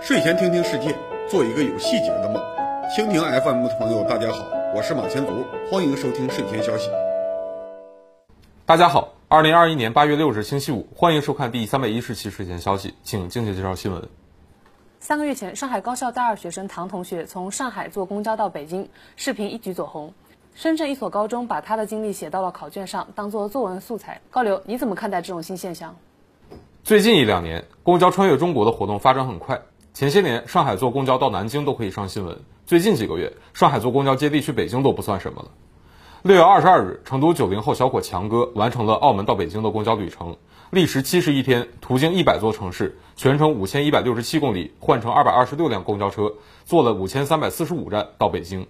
睡前听听世界，做一个有细节的梦。蜻蜓 FM 的朋友，大家好，我是马前卒，欢迎收听睡前消息。大家好，二零二一年八月六日星期五，欢迎收看第三百一十期睡前消息，请静静介绍新闻。三个月前，上海高校大二学生唐同学从上海坐公交到北京，视频一举走红。深圳一所高中把他的经历写到了考卷上，当做作文素材。高流，你怎么看待这种新现象？最近一两年，公交穿越中国的活动发展很快。前些年，上海坐公交到南京都可以上新闻。最近几个月，上海坐公交接地去北京都不算什么了。六月二十二日，成都九零后小伙强哥完成了澳门到北京的公交旅程，历时七十一天，途经一百座城市，全程五千一百六十七公里，换乘二百二十六辆公交车，坐了五千三百四十五站到北京。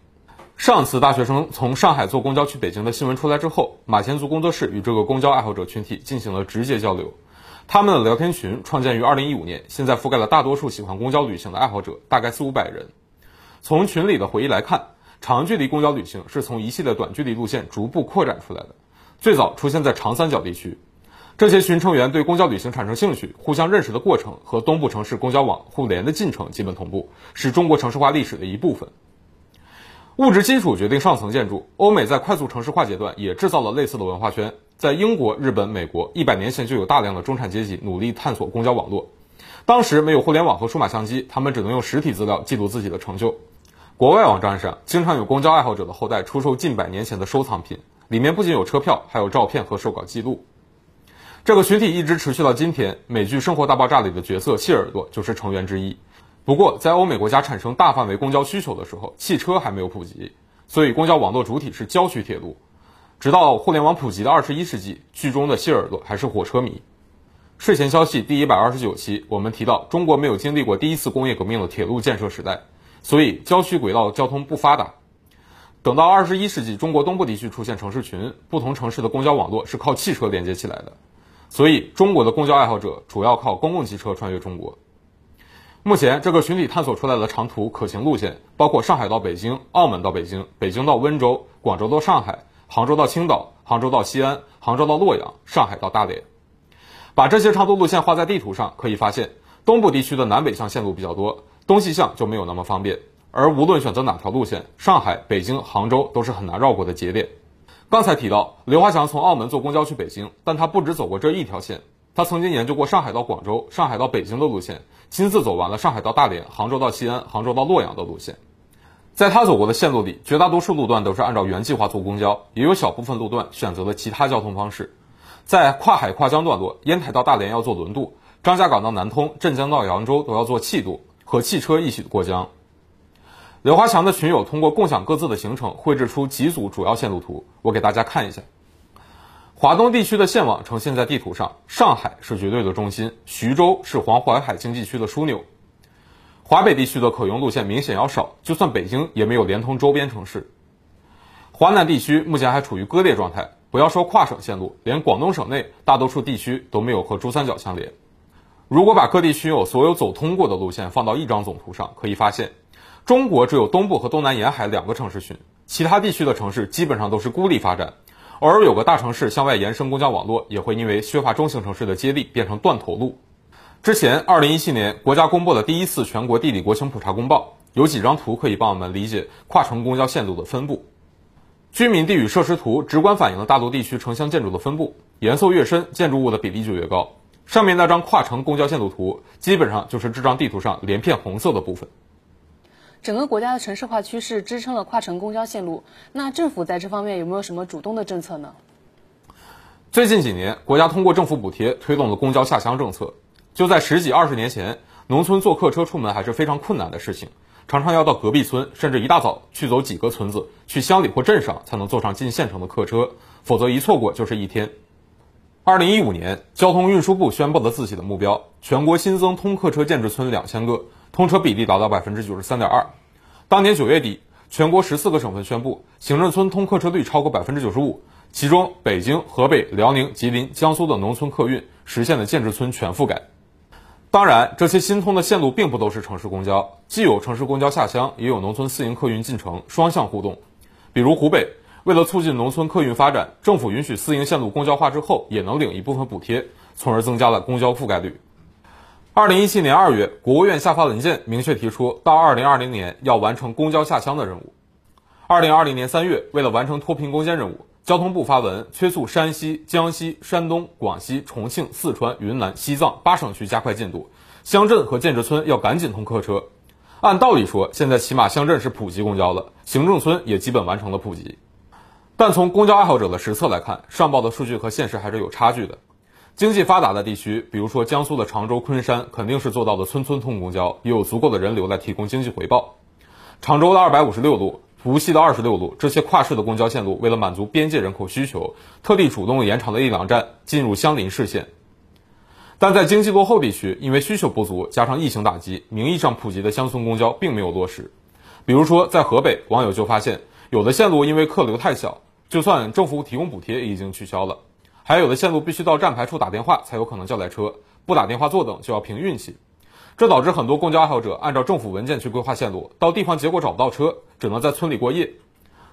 上次大学生从上海坐公交去北京的新闻出来之后，马前卒工作室与这个公交爱好者群体进行了直接交流。他们的聊天群创建于二零一五年，现在覆盖了大多数喜欢公交旅行的爱好者，大概四五百人。从群里的回忆来看，长距离公交旅行是从一系列短距离路线逐步扩展出来的，最早出现在长三角地区。这些群成员对公交旅行产生兴趣，互相认识的过程和东部城市公交网互联的进程基本同步，是中国城市化历史的一部分。物质基础决定上层建筑。欧美在快速城市化阶段也制造了类似的文化圈。在英国、日本、美国，一百年前就有大量的中产阶级努力探索公交网络。当时没有互联网和数码相机，他们只能用实体资料记录自己的成就。国外网站上经常有公交爱好者的后代出售近百年前的收藏品，里面不仅有车票，还有照片和手稿记录。这个群体一直持续到今天。美剧《生活大爆炸》里的角色谢耳朵就是成员之一。不过，在欧美国家产生大范围公交需求的时候，汽车还没有普及，所以公交网络主体是郊区铁路。直到互联网普及的二十一世纪，剧中的谢耳朵还是火车迷。睡前消息第一百二十九期，我们提到中国没有经历过第一次工业革命的铁路建设时代，所以郊区轨道交通不发达。等到二十一世纪，中国东部地区出现城市群，不同城市的公交网络是靠汽车连接起来的，所以中国的公交爱好者主要靠公共汽车穿越中国。目前，这个群体探索出来的长途可行路线包括上海到北京、澳门到北京、北京到温州、广州到上海、杭州到青岛、杭州到西安、杭州到洛阳、上海到大连。把这些长途路线画在地图上，可以发现，东部地区的南北向线路比较多，东西向就没有那么方便。而无论选择哪条路线，上海、北京、杭州都是很难绕过的节点。刚才提到，刘华强从澳门坐公交去北京，但他不止走过这一条线。他曾经研究过上海到广州、上海到北京的路线，亲自走完了上海到大连、杭州到西安、杭州到洛阳的路线。在他走过的线路里，绝大多数路段都是按照原计划坐公交，也有小部分路段选择了其他交通方式。在跨海跨江段落，烟台到大连要坐轮渡，张家港到南通、镇江到扬州都要坐汽渡，和汽车一起过江。刘华强的群友通过共享各自的行程，绘制出几组主要线路图，我给大家看一下。华东地区的线网呈现在地图上，上海是绝对的中心，徐州是黄淮海经济区的枢纽。华北地区的可用路线明显要少，就算北京也没有连通周边城市。华南地区目前还处于割裂状态，不要说跨省线路，连广东省内大多数地区都没有和珠三角相连。如果把各地区有所有走通过的路线放到一张总图上，可以发现，中国只有东部和东南沿海两个城市群，其他地区的城市基本上都是孤立发展。偶尔有个大城市向外延伸公交网络，也会因为缺乏中型城市的接力变成断头路。之前，二零一七年国家公布了第一次全国地理国情普查公报，有几张图可以帮我们理解跨城公交线路的分布。居民地与设施图直观反映了大陆地区城乡建筑的分布，颜色越深，建筑物的比例就越高。上面那张跨城公交线路图，基本上就是这张地图上连片红色的部分。整个国家的城市化趋势支撑了跨城公交线路，那政府在这方面有没有什么主动的政策呢？最近几年，国家通过政府补贴推动了公交下乡政策。就在十几二十年前，农村坐客车出门还是非常困难的事情，常常要到隔壁村，甚至一大早去走几个村子，去乡里或镇上才能坐上进县城的客车，否则一错过就是一天。二零一五年，交通运输部宣布了自己的目标：全国新增通客车建制村两千个。通车比例达到百分之九十三点二。当年九月底，全国十四个省份宣布行政村通客车率超过百分之九十五，其中北京、河北、辽宁、吉林、江苏的农村客运实现了建制村全覆盖。当然，这些新通的线路并不都是城市公交，既有城市公交下乡，也有农村私营客运进城，双向互动。比如湖北，为了促进农村客运发展，政府允许私营线路公交化之后，也能领一部分补贴，从而增加了公交覆盖率。二零一七年二月，国务院下发文件，明确提出到二零二零年要完成公交下乡的任务。二零二零年三月，为了完成脱贫攻坚任务，交通部发文催促山西、江西、山东、广西、重庆、四川、云南、西藏八省区加快进度，乡镇和建设村要赶紧通客车。按道理说，现在起码乡镇是普及公交了，行政村也基本完成了普及。但从公交爱好者的实测来看，上报的数据和现实还是有差距的。经济发达的地区，比如说江苏的常州、昆山，肯定是做到的村村通公交，也有足够的人流来提供经济回报。常州的二百五十六路、无锡的二十六路，这些跨市的公交线路，为了满足边界人口需求，特地主动延长了一两站，进入相邻市县。但在经济落后地区，因为需求不足，加上疫情打击，名义上普及的乡村公交并没有落实。比如说，在河北，网友就发现，有的线路因为客流太小，就算政府提供补贴，也已经取消了。还有的线路必须到站牌处打电话才有可能叫来车，不打电话坐等就要凭运气，这导致很多公交爱好者按照政府文件去规划线路，到地方结果找不到车，只能在村里过夜。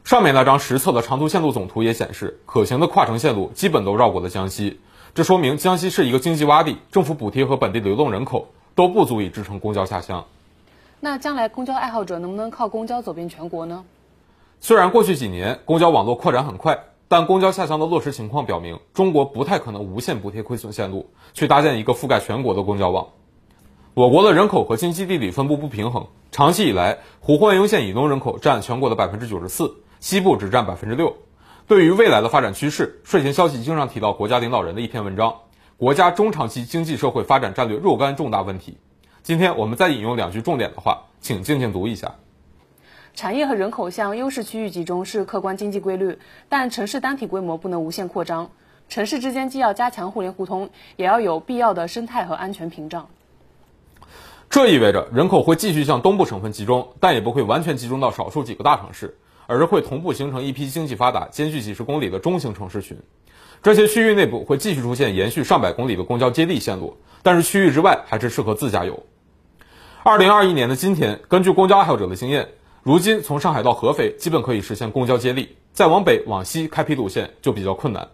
上面那张实测的长途线路总图也显示，可行的跨城线路基本都绕过了江西，这说明江西是一个经济洼地，政府补贴和本地流动人口都不足以支撑公交下乡。那将来公交爱好者能不能靠公交走遍全国呢？虽然过去几年公交网络扩展很快。但公交下乡的落实情况表明，中国不太可能无限补贴亏损线路，去搭建一个覆盖全国的公交网。我国的人口和经济地理分布不平衡，长期以来，胡焕庸县以东人口占全国的百分之九十四，西部只占百分之六。对于未来的发展趋势，睡前消息经常提到国家领导人的一篇文章《国家中长期经济社会发展战略若干重大问题》。今天我们再引用两句重点的话，请静静读一下。产业和人口向优势区域集中是客观经济规律，但城市单体规模不能无限扩张。城市之间既要加强互联互通，也要有必要的生态和安全屏障。这意味着人口会继续向东部省份集中，但也不会完全集中到少数几个大城市，而是会同步形成一批经济发达、间距几十公里的中型城市群。这些区域内部会继续出现延续上百公里的公交接力线路，但是区域之外还是适合自驾游。二零二一年的今天，根据公交爱好者的经验。如今从上海到合肥基本可以实现公交接力，再往北往西开辟路线就比较困难。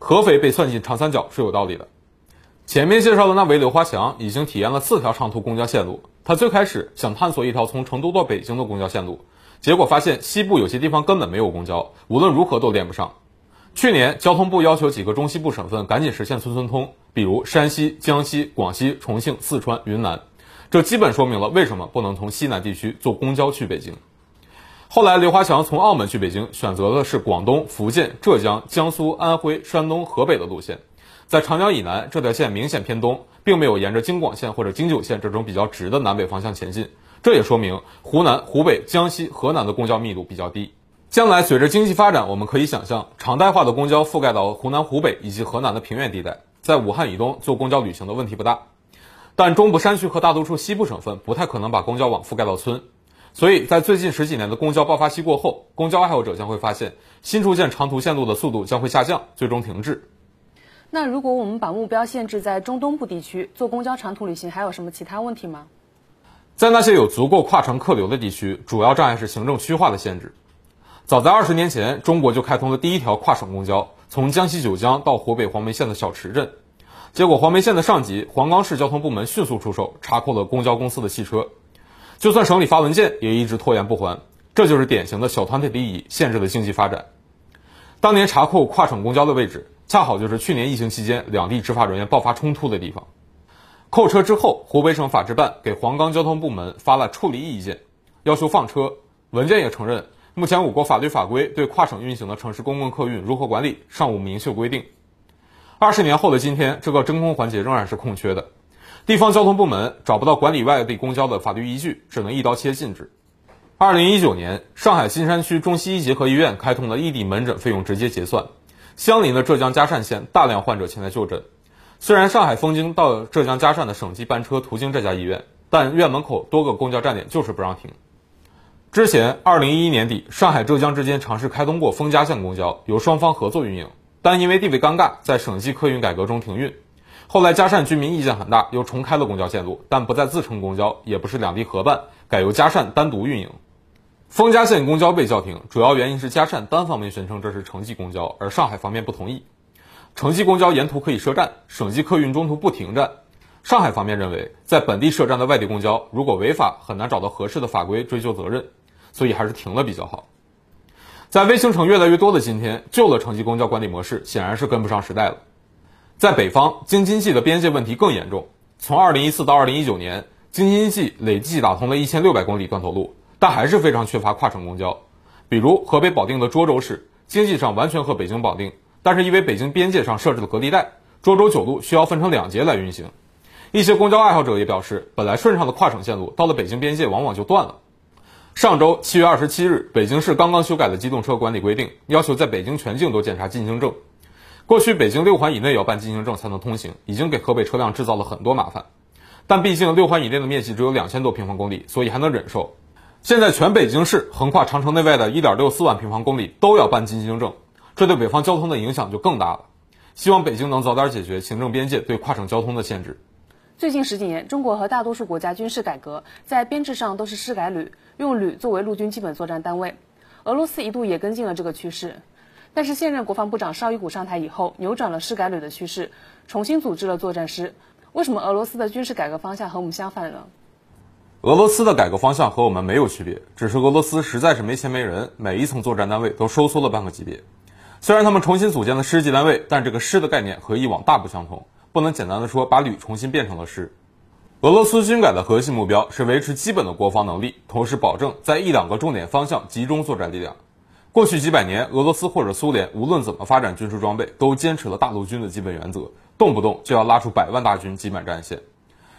合肥被算进长三角是有道理的。前面介绍的那位刘华强已经体验了四条长途公交线路，他最开始想探索一条从成都到北京的公交线路，结果发现西部有些地方根本没有公交，无论如何都连不上。去年交通部要求几个中西部省份赶紧实现村村通，比如山西、江西、广西、重庆、四川、云南。这基本说明了为什么不能从西南地区坐公交去北京。后来，刘华强从澳门去北京，选择的是广东、福建、浙江、江苏、安徽、山东、河北的路线。在长江以南，这条线明显偏东，并没有沿着京广线或者京九线这种比较直的南北方向前进。这也说明湖南、湖北、江西、河南的公交密度比较低。将来随着经济发展，我们可以想象，常态化的公交覆盖到湖南、湖北以及河南的平原地带，在武汉以东坐公交旅行的问题不大。但中部山区和大多数西部省份不太可能把公交网覆盖到村，所以在最近十几年的公交爆发期过后，公交爱好者将会发现新出现长途线路的速度将会下降，最终停滞。那如果我们把目标限制在中东部地区，坐公交长途旅行还有什么其他问题吗？在那些有足够跨城客流的地区，主要障碍是行政区划的限制。早在二十年前，中国就开通了第一条跨省公交，从江西九江到湖北黄梅县的小池镇。结果，黄梅县的上级黄冈市交通部门迅速出手，查扣了公交公司的汽车。就算省里发文件，也一直拖延不还。这就是典型的小团体利益限制了经济发展。当年查扣跨省公交的位置，恰好就是去年疫情期间两地执法人员爆发冲突的地方。扣车之后，湖北省法制办给黄冈交通部门发了处理意见，要求放车。文件也承认，目前我国法律法规对跨省运行的城市公共客运如何管理尚无明确规定。二十年后的今天，这个真空环节仍然是空缺的。地方交通部门找不到管理外地公交的法律依据，只能一刀切禁止。二零一九年，上海新山区中西医结合医院开通了异地门诊费用直接结算，相邻的浙江嘉善县大量患者前来就诊。虽然上海枫泾到浙江嘉善的省际班车途经这家医院，但院门口多个公交站点就是不让停。之前，二零一一年底，上海浙江之间尝试开通过枫嘉线公交，由双方合作运营。但因为地位尴尬，在省际客运改革中停运。后来嘉善居民意见很大，又重开了公交线路，但不再自称公交，也不是两地合办，改由嘉善单独运营。丰嘉线公交被叫停，主要原因是嘉善单方面宣称这是城际公交，而上海方面不同意。城际公交沿途可以设站，省际客运中途不停站。上海方面认为，在本地设站的外地公交如果违法，很难找到合适的法规追究责任，所以还是停了比较好。在微型城越来越多的今天，旧的城际公交管理模式显然是跟不上时代了。在北方，京津冀的边界问题更严重。从2014到2019年，京津冀累计打通了1600公里断头路，但还是非常缺乏跨省公交。比如河北保定的涿州市，经济上完全和北京绑定，但是因为北京边界上设置了隔离带，涿州九路需要分成两节来运行。一些公交爱好者也表示，本来顺畅的跨省线路，到了北京边界往往就断了。上周七月二十七日，北京市刚刚修改了机动车管理规定，要求在北京全境都检查进京证。过去北京六环以内要办进京证才能通行，已经给河北车辆制造了很多麻烦。但毕竟六环以内的面积只有两千多平方公里，所以还能忍受。现在全北京市横跨长城内外的一点六四万平方公里都要办进京证，这对北方交通的影响就更大了。希望北京能早点解决行政边界对跨省交通的限制。最近十几年，中国和大多数国家军事改革，在编制上都是师改旅，用旅作为陆军基本作战单位。俄罗斯一度也跟进了这个趋势。但是现任国防部长绍伊古上台以后，扭转了师改旅的趋势，重新组织了作战师。为什么俄罗斯的军事改革方向和我们相反呢？俄罗斯的改革方向和我们没有区别，只是俄罗斯实在是没钱没人，每一层作战单位都收缩了半个级别。虽然他们重新组建了师级单位，但这个师的概念和以往大不相同，不能简单的说把旅重新变成了师。俄罗斯军改的核心目标是维持基本的国防能力，同时保证在一两个重点方向集中作战力量。过去几百年，俄罗斯或者苏联无论怎么发展军事装备，都坚持了大陆军的基本原则，动不动就要拉出百万大军挤满战线。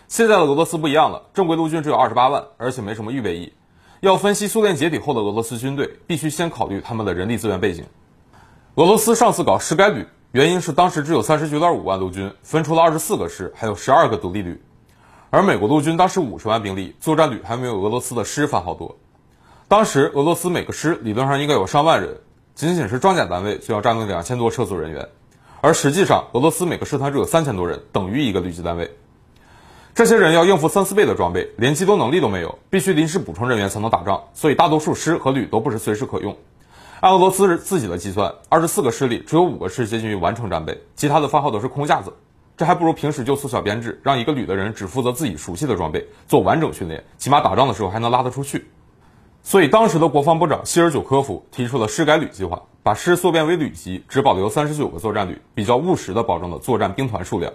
现在的俄罗斯不一样了，正规陆军只有二十八万，而且没什么预备役。要分析苏联解体后的俄罗斯军队，必须先考虑他们的人力资源背景。俄罗斯上次搞师改旅，原因是当时只有三十九点五万陆军，分出了二十四个师，还有十二个独立旅，而美国陆军当时五十万兵力，作战旅还没有俄罗斯的师番号多。当时俄罗斯每个师理论上应该有上万人，仅仅是装甲单位就要占用两千多车组人员，而实际上俄罗斯每个师团只有三千多人，等于一个旅级单位。这些人要应付三四倍的装备，连机动能力都没有，必须临时补充人员才能打仗，所以大多数师和旅都不是随时可用。按俄罗斯自己的计算，二十四个师里只有五个师接近于完成战备，其他的番号都是空架子。这还不如平时就缩小编制，让一个旅的人只负责自己熟悉的装备，做完整训练，起码打仗的时候还能拉得出去。所以，当时的国防部长希尔久科夫提出了师改旅计划，把师缩编为旅级，只保留三十九个作战旅，比较务实的保证了作战兵团数量。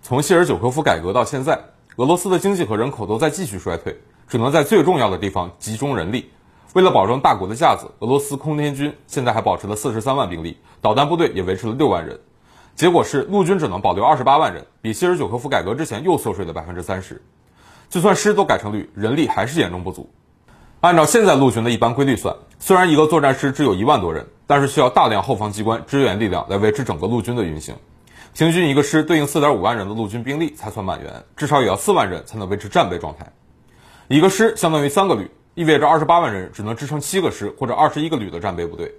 从希尔久科夫改革到现在，俄罗斯的经济和人口都在继续衰退，只能在最重要的地方集中人力。为了保证大国的架子，俄罗斯空天军现在还保持了四十三万兵力，导弹部队也维持了六万人。结果是陆军只能保留二十八万人，比希尔久科夫改革之前又缩水了百分之三十。就算师都改成旅，人力还是严重不足。按照现在陆军的一般规律算，虽然一个作战师只有一万多人，但是需要大量后方机关支援力量来维持整个陆军的运行。平均一个师对应四点五万人的陆军兵力才算满员，至少也要四万人才能维持战备状态。一个师相当于三个旅，意味着二十八万人只能支撑七个师或者二十一个旅的战备部队。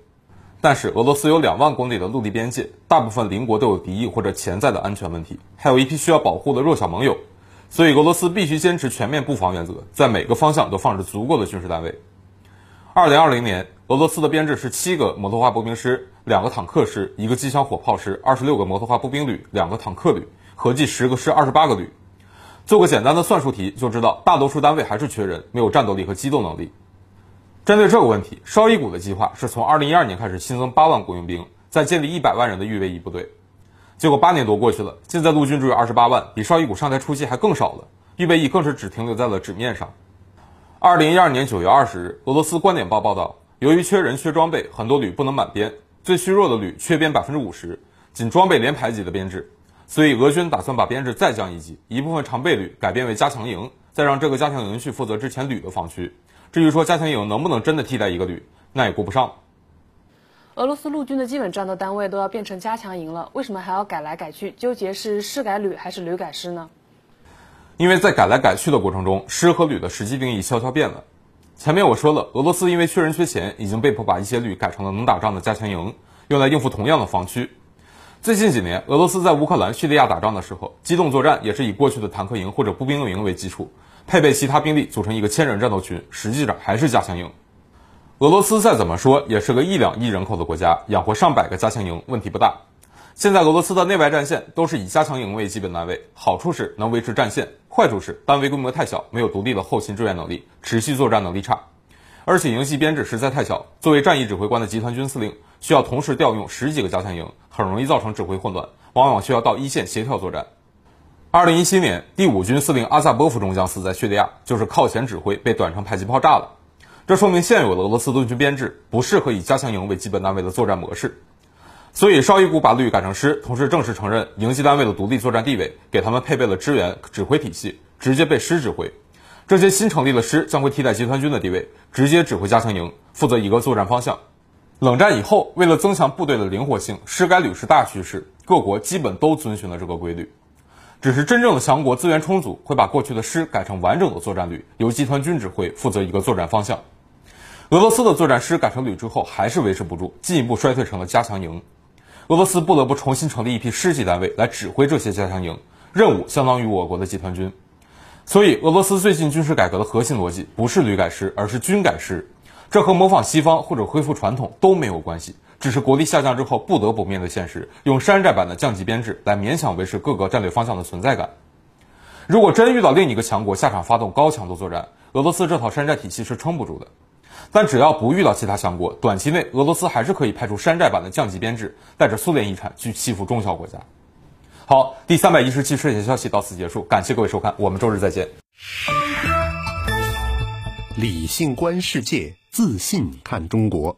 但是俄罗斯有两万公里的陆地边界，大部分邻国都有敌意或者潜在的安全问题，还有一批需要保护的弱小盟友。所以，俄罗斯必须坚持全面布防原则，在每个方向都放置足够的军事单位。二零二零年，俄罗斯的编制是七个摩托化步兵师、两个坦克师、一个机枪火炮师、二十六个摩托化步兵旅、两个坦克旅，合计十个师、二十八个旅。做个简单的算术题就知道，大多数单位还是缺人，没有战斗力和机动能力。针对这个问题，绍伊古的计划是从二零一二年开始新增八万雇佣兵，再建立一百万人的预备役部队。结果八年多过去了，现在陆军只有二十八万，比绍伊古上台初期还更少了。预备役更是只停留在了纸面上。二零一二年九月二十日，俄罗斯观点报报道，由于缺人缺装备，很多旅不能满编，最虚弱的旅缺编百分之五十，仅装备连排级的编制。所以俄军打算把编制再降一级，一部分常备旅改编为加强营，再让这个加强营去负责之前旅的防区。至于说加强营能不能真的替代一个旅，那也顾不上。俄罗斯陆军的基本战斗单位都要变成加强营了，为什么还要改来改去？纠结是师改旅还是旅改师呢？因为在改来改去的过程中，师和旅的实际定义悄悄变了。前面我说了，俄罗斯因为缺人缺钱，已经被迫把一些旅改成了能打仗的加强营，用来应付同样的防区。最近几年，俄罗斯在乌克兰、叙利亚打仗的时候，机动作战也是以过去的坦克营或者步兵营为基础，配备其他兵力组成一个千人战斗群，实际上还是加强营。俄罗斯再怎么说也是个一两亿人口的国家，养活上百个加强营问题不大。现在俄罗斯的内外战线都是以加强营为基本单位，好处是能维持战线，坏处是单位规模太小，没有独立的后勤支援能力，持续作战能力差。而且营系编制实在太小，作为战役指挥官的集团军司令需要同时调用十几个加强营，很容易造成指挥混乱，往往需要到一线协调作战。二零一七年，第五军司令阿萨波夫中将死在叙利亚，就是靠前指挥被短程迫击炮炸了。这说明现有的俄罗斯陆军编制不适合以加强营为基本单位的作战模式。所以绍伊古把旅改成师，同时正式承认营级单位的独立作战地位，给他们配备了支援指挥体系，直接被师指挥。这些新成立的师将会替代集团军的地位，直接指挥加强营，负责一个作战方向。冷战以后，为了增强部队的灵活性，师改旅是大趋势，各国基本都遵循了这个规律。只是真正的强国资源充足，会把过去的师改成完整的作战旅，由集团军指挥，负责一个作战方向。俄罗斯的作战师改成旅之后，还是维持不住，进一步衰退成了加强营。俄罗斯不得不重新成立一批师级单位来指挥这些加强营，任务相当于我国的集团军。所以，俄罗斯最近军事改革的核心逻辑不是旅改师，而是军改师。这和模仿西方或者恢复传统都没有关系，只是国力下降之后不得不面对现实，用山寨版的降级编制来勉强维持各个战略方向的存在感。如果真遇到另一个强国下场发动高强度作战，俄罗斯这套山寨体系是撑不住的。但只要不遇到其他强国，短期内俄罗斯还是可以派出山寨版的降级编制，带着苏联遗产去欺负中小国家。好，第三百一十期睡前消息到此结束，感谢各位收看，我们周日再见。理性观世界，自信看中国。